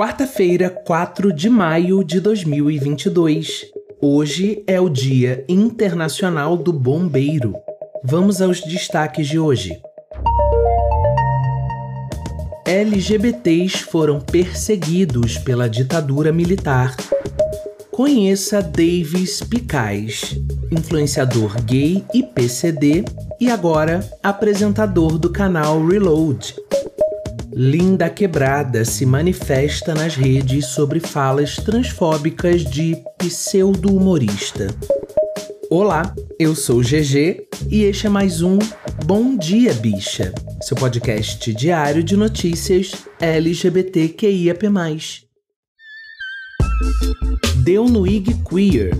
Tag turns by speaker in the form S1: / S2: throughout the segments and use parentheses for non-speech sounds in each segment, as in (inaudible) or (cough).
S1: Quarta-feira, 4 de maio de 2022. Hoje é o Dia Internacional do Bombeiro. Vamos aos destaques de hoje. LGBTs foram perseguidos pela ditadura militar. Conheça Davis Picais, influenciador gay e PCD e agora apresentador do canal Reload. Linda Quebrada se manifesta nas redes sobre falas transfóbicas de pseudo-humorista. Olá, eu sou GG e este é mais um Bom Dia Bicha, seu podcast diário de notícias LGBTQIAP+. Deu no IG Queer.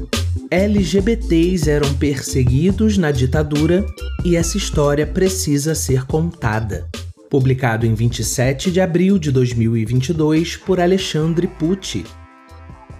S1: LGBTs eram perseguidos na ditadura e essa história precisa ser contada. Publicado em 27 de abril de 2022 por Alexandre Pucci.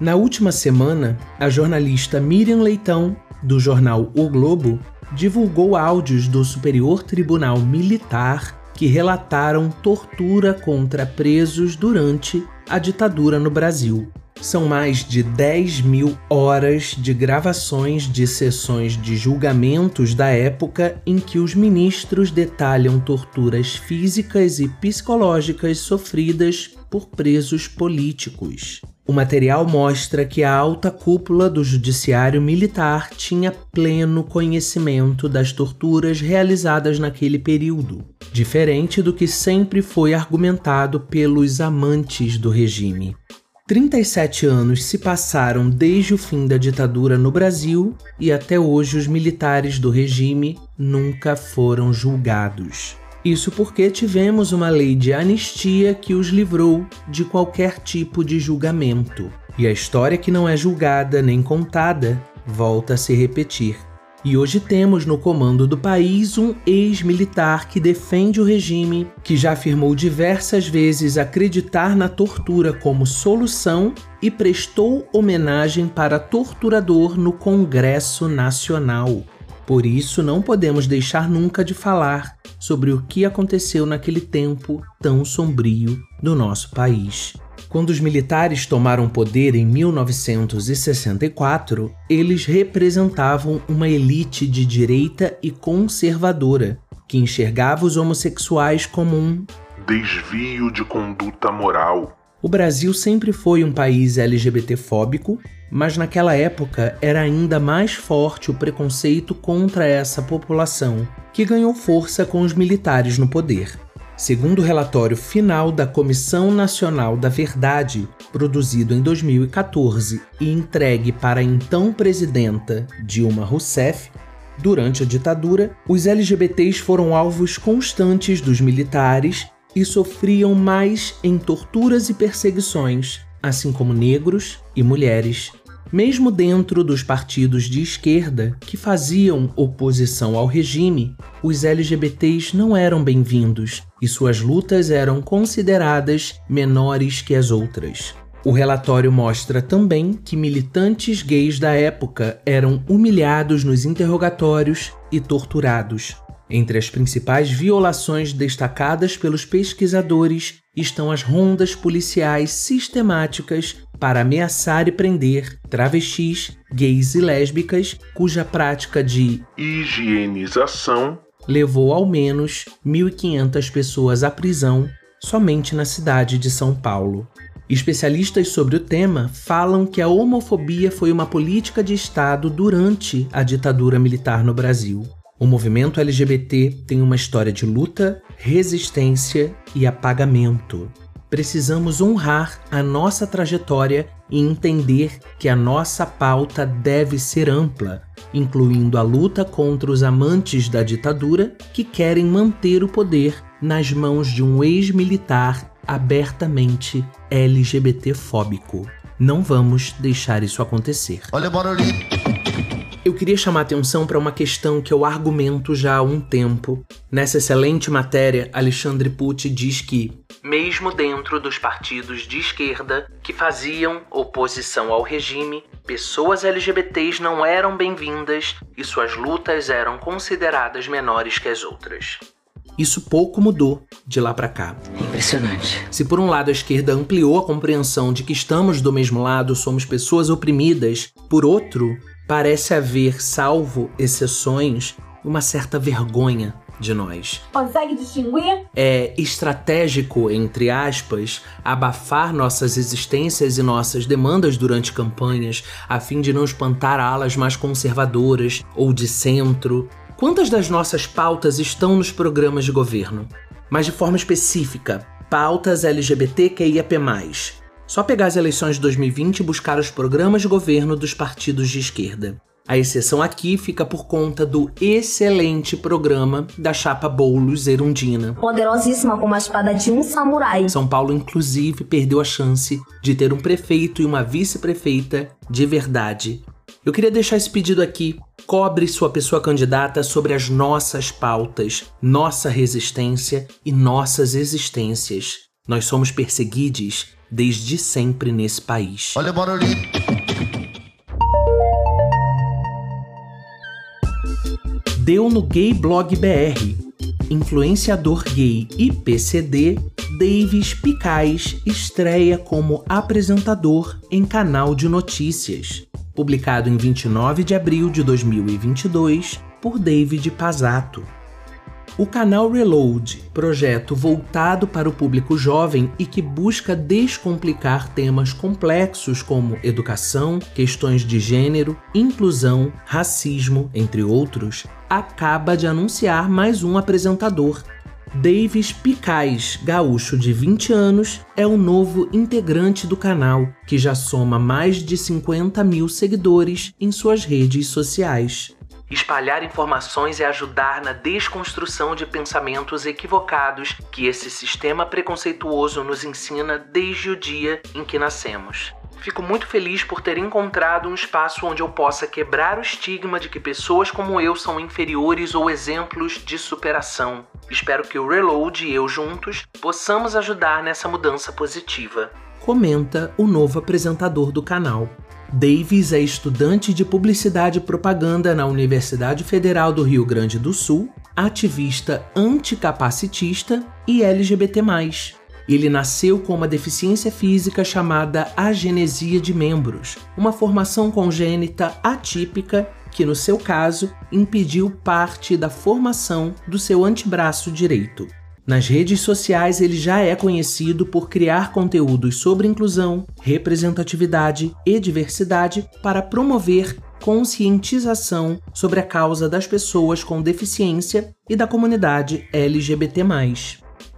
S1: Na última semana, a jornalista Miriam Leitão, do jornal O Globo, divulgou áudios do Superior Tribunal Militar que relataram tortura contra presos durante a ditadura no Brasil. São mais de 10 mil horas de gravações de sessões de julgamentos da época em que os ministros detalham torturas físicas e psicológicas sofridas por presos políticos. O material mostra que a alta cúpula do Judiciário Militar tinha pleno conhecimento das torturas realizadas naquele período, diferente do que sempre foi argumentado pelos amantes do regime. 37 anos se passaram desde o fim da ditadura no Brasil e até hoje os militares do regime nunca foram julgados. Isso porque tivemos uma lei de anistia que os livrou de qualquer tipo de julgamento. E a história que não é julgada nem contada volta a se repetir. E hoje temos no comando do país um ex-militar que defende o regime, que já afirmou diversas vezes acreditar na tortura como solução e prestou homenagem para torturador no Congresso Nacional. Por isso, não podemos deixar nunca de falar sobre o que aconteceu naquele tempo tão sombrio do nosso país. Quando os militares tomaram poder em 1964, eles representavam uma elite de direita e conservadora que enxergava os homossexuais como um
S2: desvio de conduta moral.
S1: O Brasil sempre foi um país LGBTfóbico, mas naquela época era ainda mais forte o preconceito contra essa população, que ganhou força com os militares no poder. Segundo o relatório final da Comissão Nacional da Verdade, produzido em 2014 e entregue para a então presidenta Dilma Rousseff, durante a ditadura, os LGBTs foram alvos constantes dos militares e sofriam mais em torturas e perseguições, assim como negros e mulheres. Mesmo dentro dos partidos de esquerda que faziam oposição ao regime, os LGBTs não eram bem-vindos e suas lutas eram consideradas menores que as outras. O relatório mostra também que militantes gays da época eram humilhados nos interrogatórios e torturados. Entre as principais violações destacadas pelos pesquisadores estão as rondas policiais sistemáticas para ameaçar e prender travestis, gays e lésbicas, cuja prática de
S2: higienização
S1: levou ao menos 1.500 pessoas à prisão somente na cidade de São Paulo. Especialistas sobre o tema falam que a homofobia foi uma política de Estado durante a ditadura militar no Brasil. O movimento LGBT tem uma história de luta, resistência e apagamento precisamos honrar a nossa trajetória e entender que a nossa pauta deve ser ampla, incluindo a luta contra os amantes da ditadura que querem manter o poder nas mãos de um ex-militar abertamente LGBTfóbico. Não vamos deixar isso acontecer.
S3: Olha o barulhinho.
S1: Eu queria chamar atenção para uma questão que eu argumento já há um tempo. Nessa excelente matéria, Alexandre Pucci diz que, mesmo dentro dos partidos de esquerda que faziam oposição ao regime, pessoas LGBTs não eram bem-vindas e suas lutas eram consideradas menores que as outras. Isso pouco mudou de lá para cá.
S4: Impressionante.
S1: Se por um lado a esquerda ampliou a compreensão de que estamos do mesmo lado, somos pessoas oprimidas, por outro, parece haver, salvo exceções, uma certa vergonha de nós.
S5: Consegue distinguir?
S1: É estratégico, entre aspas, abafar nossas existências e nossas demandas durante campanhas, a fim de não espantar alas mais conservadoras ou de centro. Quantas das nossas pautas estão nos programas de governo? Mas de forma específica, pautas LGBTQIAP+, só pegar as eleições de 2020 e buscar os programas de governo dos partidos de esquerda. A exceção aqui fica por conta do excelente programa da chapa Boulos Erundina.
S5: Poderosíssima como a espada de um samurai.
S1: São Paulo, inclusive, perdeu a chance de ter um prefeito e uma vice-prefeita de verdade. Eu queria deixar esse pedido aqui. Cobre sua pessoa candidata sobre as nossas pautas, nossa resistência e nossas existências. Nós somos perseguidos desde sempre nesse país.
S3: Olha o barulhinho.
S1: Deu no Gay Blog BR. Influenciador gay e PCD, Davis Picais estreia como apresentador em canal de notícias. Publicado em 29 de abril de 2022 por David Pazato. O canal Reload, projeto voltado para o público jovem e que busca descomplicar temas complexos como educação, questões de gênero, inclusão, racismo, entre outros, acaba de anunciar mais um apresentador. Davis Picais, gaúcho de 20 anos, é o novo integrante do canal, que já soma mais de 50 mil seguidores em suas redes sociais. Espalhar informações e ajudar na desconstrução de pensamentos equivocados que esse sistema preconceituoso nos ensina desde o dia em que nascemos. Fico muito feliz por ter encontrado um espaço onde eu possa quebrar o estigma de que pessoas como eu são inferiores ou exemplos de superação. Espero que o Reload e eu juntos possamos ajudar nessa mudança positiva. Comenta o novo apresentador do canal. Davis é estudante de publicidade e propaganda na Universidade Federal do Rio Grande do Sul, ativista anticapacitista e LGBT. Ele nasceu com uma deficiência física chamada agenesia de membros, uma formação congênita atípica que, no seu caso, impediu parte da formação do seu antebraço direito. Nas redes sociais, ele já é conhecido por criar conteúdos sobre inclusão, representatividade e diversidade para promover conscientização sobre a causa das pessoas com deficiência e da comunidade LGBT.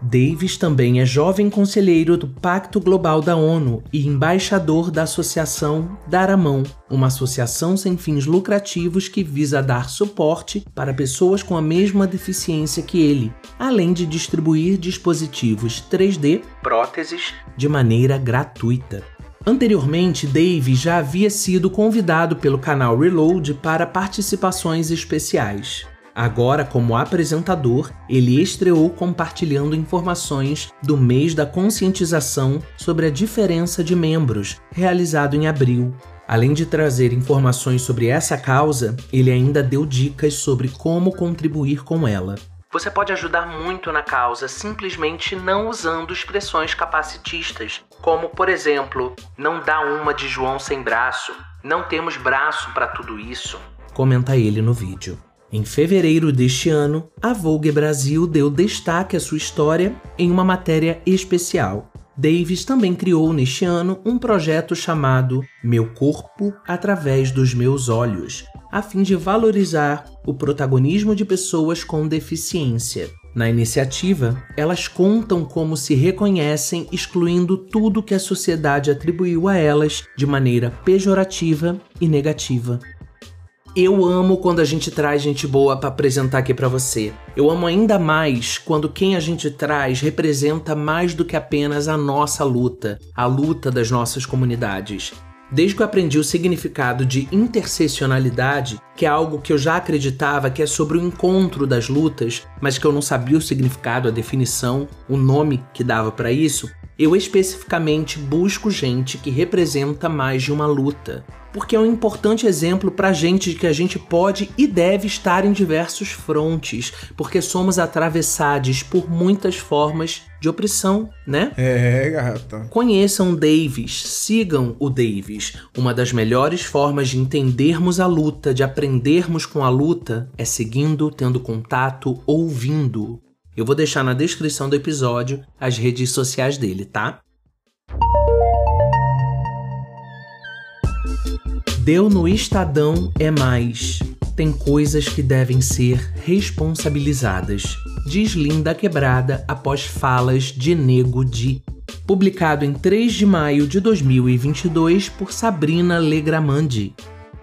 S1: Davis também é jovem conselheiro do Pacto Global da ONU e embaixador da Associação Dar a Mão, uma associação sem fins lucrativos que visa dar suporte para pessoas com a mesma deficiência que ele, além de distribuir dispositivos 3D, próteses, de maneira gratuita. Anteriormente, Davis já havia sido convidado pelo canal Reload para participações especiais. Agora, como apresentador, ele estreou compartilhando informações do mês da conscientização sobre a diferença de membros, realizado em abril. Além de trazer informações sobre essa causa, ele ainda deu dicas sobre como contribuir com ela. Você pode ajudar muito na causa simplesmente não usando expressões capacitistas, como, por exemplo, não dá uma de João sem braço, não temos braço para tudo isso. Comenta ele no vídeo. Em fevereiro deste ano, a Vogue Brasil deu destaque à sua história em uma matéria especial. Davis também criou neste ano um projeto chamado Meu Corpo através dos Meus Olhos, a fim de valorizar o protagonismo de pessoas com deficiência. Na iniciativa, elas contam como se reconhecem excluindo tudo que a sociedade atribuiu a elas de maneira pejorativa e negativa. Eu amo quando a gente traz gente boa para apresentar aqui para você. Eu amo ainda mais quando quem a gente traz representa mais do que apenas a nossa luta, a luta das nossas comunidades. Desde que eu aprendi o significado de interseccionalidade, que é algo que eu já acreditava que é sobre o encontro das lutas, mas que eu não sabia o significado, a definição, o nome que dava para isso, eu especificamente busco gente que representa mais de uma luta porque é um importante exemplo pra gente de que a gente pode e deve estar em diversos frontes, porque somos atravessados por muitas formas de opressão, né?
S3: É, gata.
S1: Conheçam Davis, sigam o Davis. Uma das melhores formas de entendermos a luta, de aprendermos com a luta, é seguindo, tendo contato, ouvindo. Eu vou deixar na descrição do episódio as redes sociais dele, tá? Deu no Estadão é mais. Tem coisas que devem ser responsabilizadas. Diz Linda Quebrada após falas de Nego Di. Publicado em 3 de maio de 2022 por Sabrina Legramandi.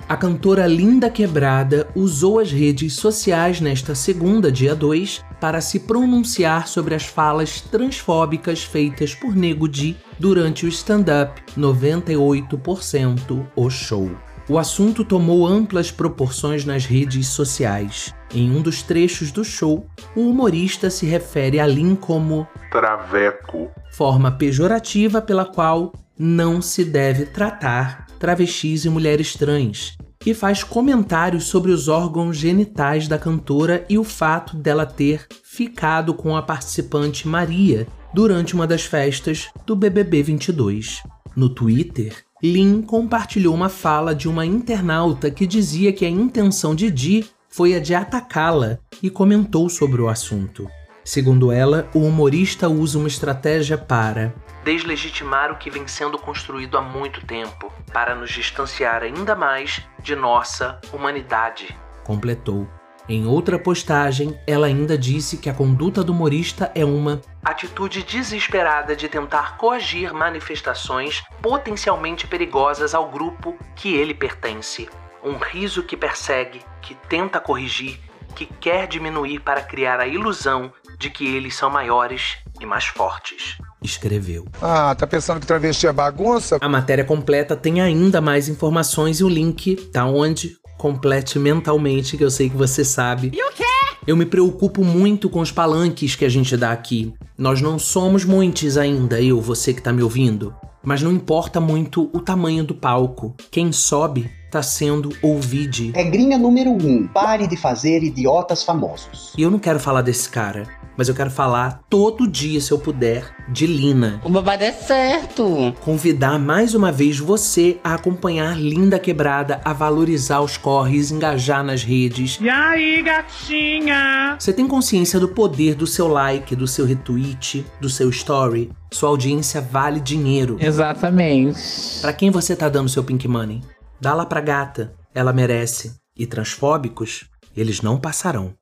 S1: A cantora Linda Quebrada usou as redes sociais nesta segunda, dia 2, para se pronunciar sobre as falas transfóbicas feitas por Nego Di durante o stand-up 98% o show. O assunto tomou amplas proporções nas redes sociais. Em um dos trechos do show, o humorista se refere a Lin como
S2: traveco,
S1: forma pejorativa pela qual não se deve tratar travestis e mulheres trans, e faz comentários sobre os órgãos genitais da cantora e o fato dela ter ficado com a participante Maria durante uma das festas do BBB 22. No Twitter, Lin compartilhou uma fala de uma internauta que dizia que a intenção de Di foi a de atacá-la e comentou sobre o assunto. Segundo ela, o humorista usa uma estratégia para deslegitimar o que vem sendo construído há muito tempo, para nos distanciar ainda mais de nossa humanidade. Completou. Em outra postagem, ela ainda disse que a conduta do humorista é uma atitude desesperada de tentar coagir manifestações potencialmente perigosas ao grupo que ele pertence. Um riso que persegue, que tenta corrigir, que quer diminuir para criar a ilusão de que eles são maiores e mais fortes. Escreveu.
S3: Ah, tá pensando que travesti é bagunça?
S1: A matéria completa tem ainda mais informações e o link tá onde? complete mentalmente, que eu sei que você sabe.
S4: E o quê?
S1: Eu me preocupo muito com os palanques que a gente dá aqui. Nós não somos muitos ainda, eu, você que tá me ouvindo. Mas não importa muito o tamanho do palco. Quem sobe tá sendo ouvido.
S6: Regrinha número 1: um, pare de fazer idiotas famosos.
S1: E eu não quero falar desse cara mas eu quero falar todo dia, se eu puder, de Lina.
S4: O babado é certo.
S1: Convidar mais uma vez você a acompanhar Linda Quebrada, a valorizar os corres, engajar nas redes.
S7: E aí, gatinha?
S1: Você tem consciência do poder do seu like, do seu retweet, do seu story? Sua audiência vale dinheiro.
S4: Exatamente.
S1: Para quem você tá dando seu pink money? Dá lá pra gata, ela merece. E transfóbicos, eles não passarão.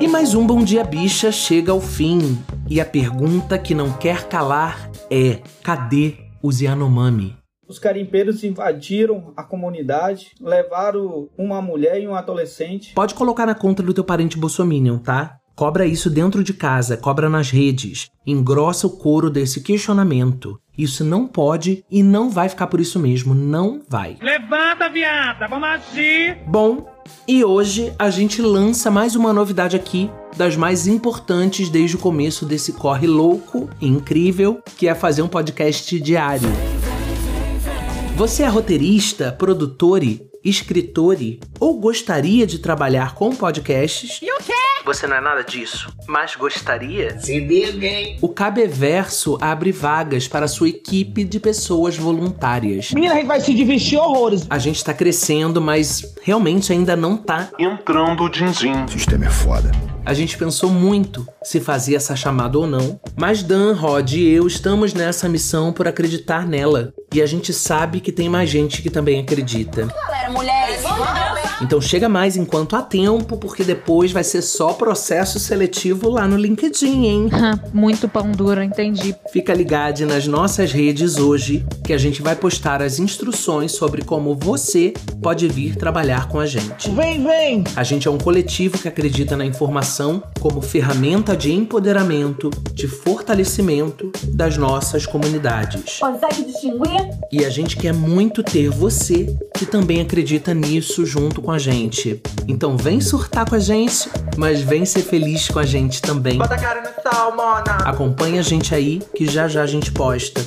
S1: E mais um Bom Dia Bicha chega ao fim. E a pergunta que não quer calar é: cadê os Yanomami?
S8: Os carimpeiros invadiram a comunidade, levaram uma mulher e um adolescente.
S1: Pode colocar na conta do teu parente bolsominion, tá? Cobra isso dentro de casa, cobra nas redes. Engrossa o couro desse questionamento. Isso não pode e não vai ficar por isso mesmo. Não vai.
S7: Levanta, viada! Vamos agir!
S1: Bom, e hoje a gente lança mais uma novidade aqui, das mais importantes desde o começo desse corre louco e incrível, que é fazer um podcast diário. Você é roteirista, produtor, escritor ou gostaria de trabalhar com podcasts? Você não é nada disso, mas gostaria?
S4: Se liga,
S1: O Cabeverso abre vagas para sua equipe de pessoas voluntárias.
S7: Menina, a gente vai se divertir horrores.
S1: A gente tá crescendo, mas realmente ainda não tá.
S2: Entrando o din-din.
S3: O sistema é foda.
S1: A gente pensou muito se fazia essa chamada ou não, mas Dan, Rod e eu estamos nessa missão por acreditar nela. E a gente sabe que tem mais gente que também acredita.
S5: Galera, mulheres,
S1: Então chega mais enquanto há tempo, porque depois vai ser só processo seletivo lá no LinkedIn, hein? (laughs)
S9: Muito pão duro, entendi.
S1: Fica ligado nas nossas redes hoje, que a gente vai postar as instruções sobre como você pode vir trabalhar com a gente.
S7: Vem, vem!
S1: A gente é um coletivo que acredita na informação como ferramenta de empoderamento, de fortalecimento das nossas comunidades.
S5: Consegue distinguir?
S1: E a gente quer muito ter você que também acredita nisso junto com a gente. Então vem surtar com a gente, mas vem ser feliz com a gente também.
S7: Bota a cara no sal, mona!
S1: Acompanha a gente aí que já já a gente posta.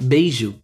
S1: Beijo!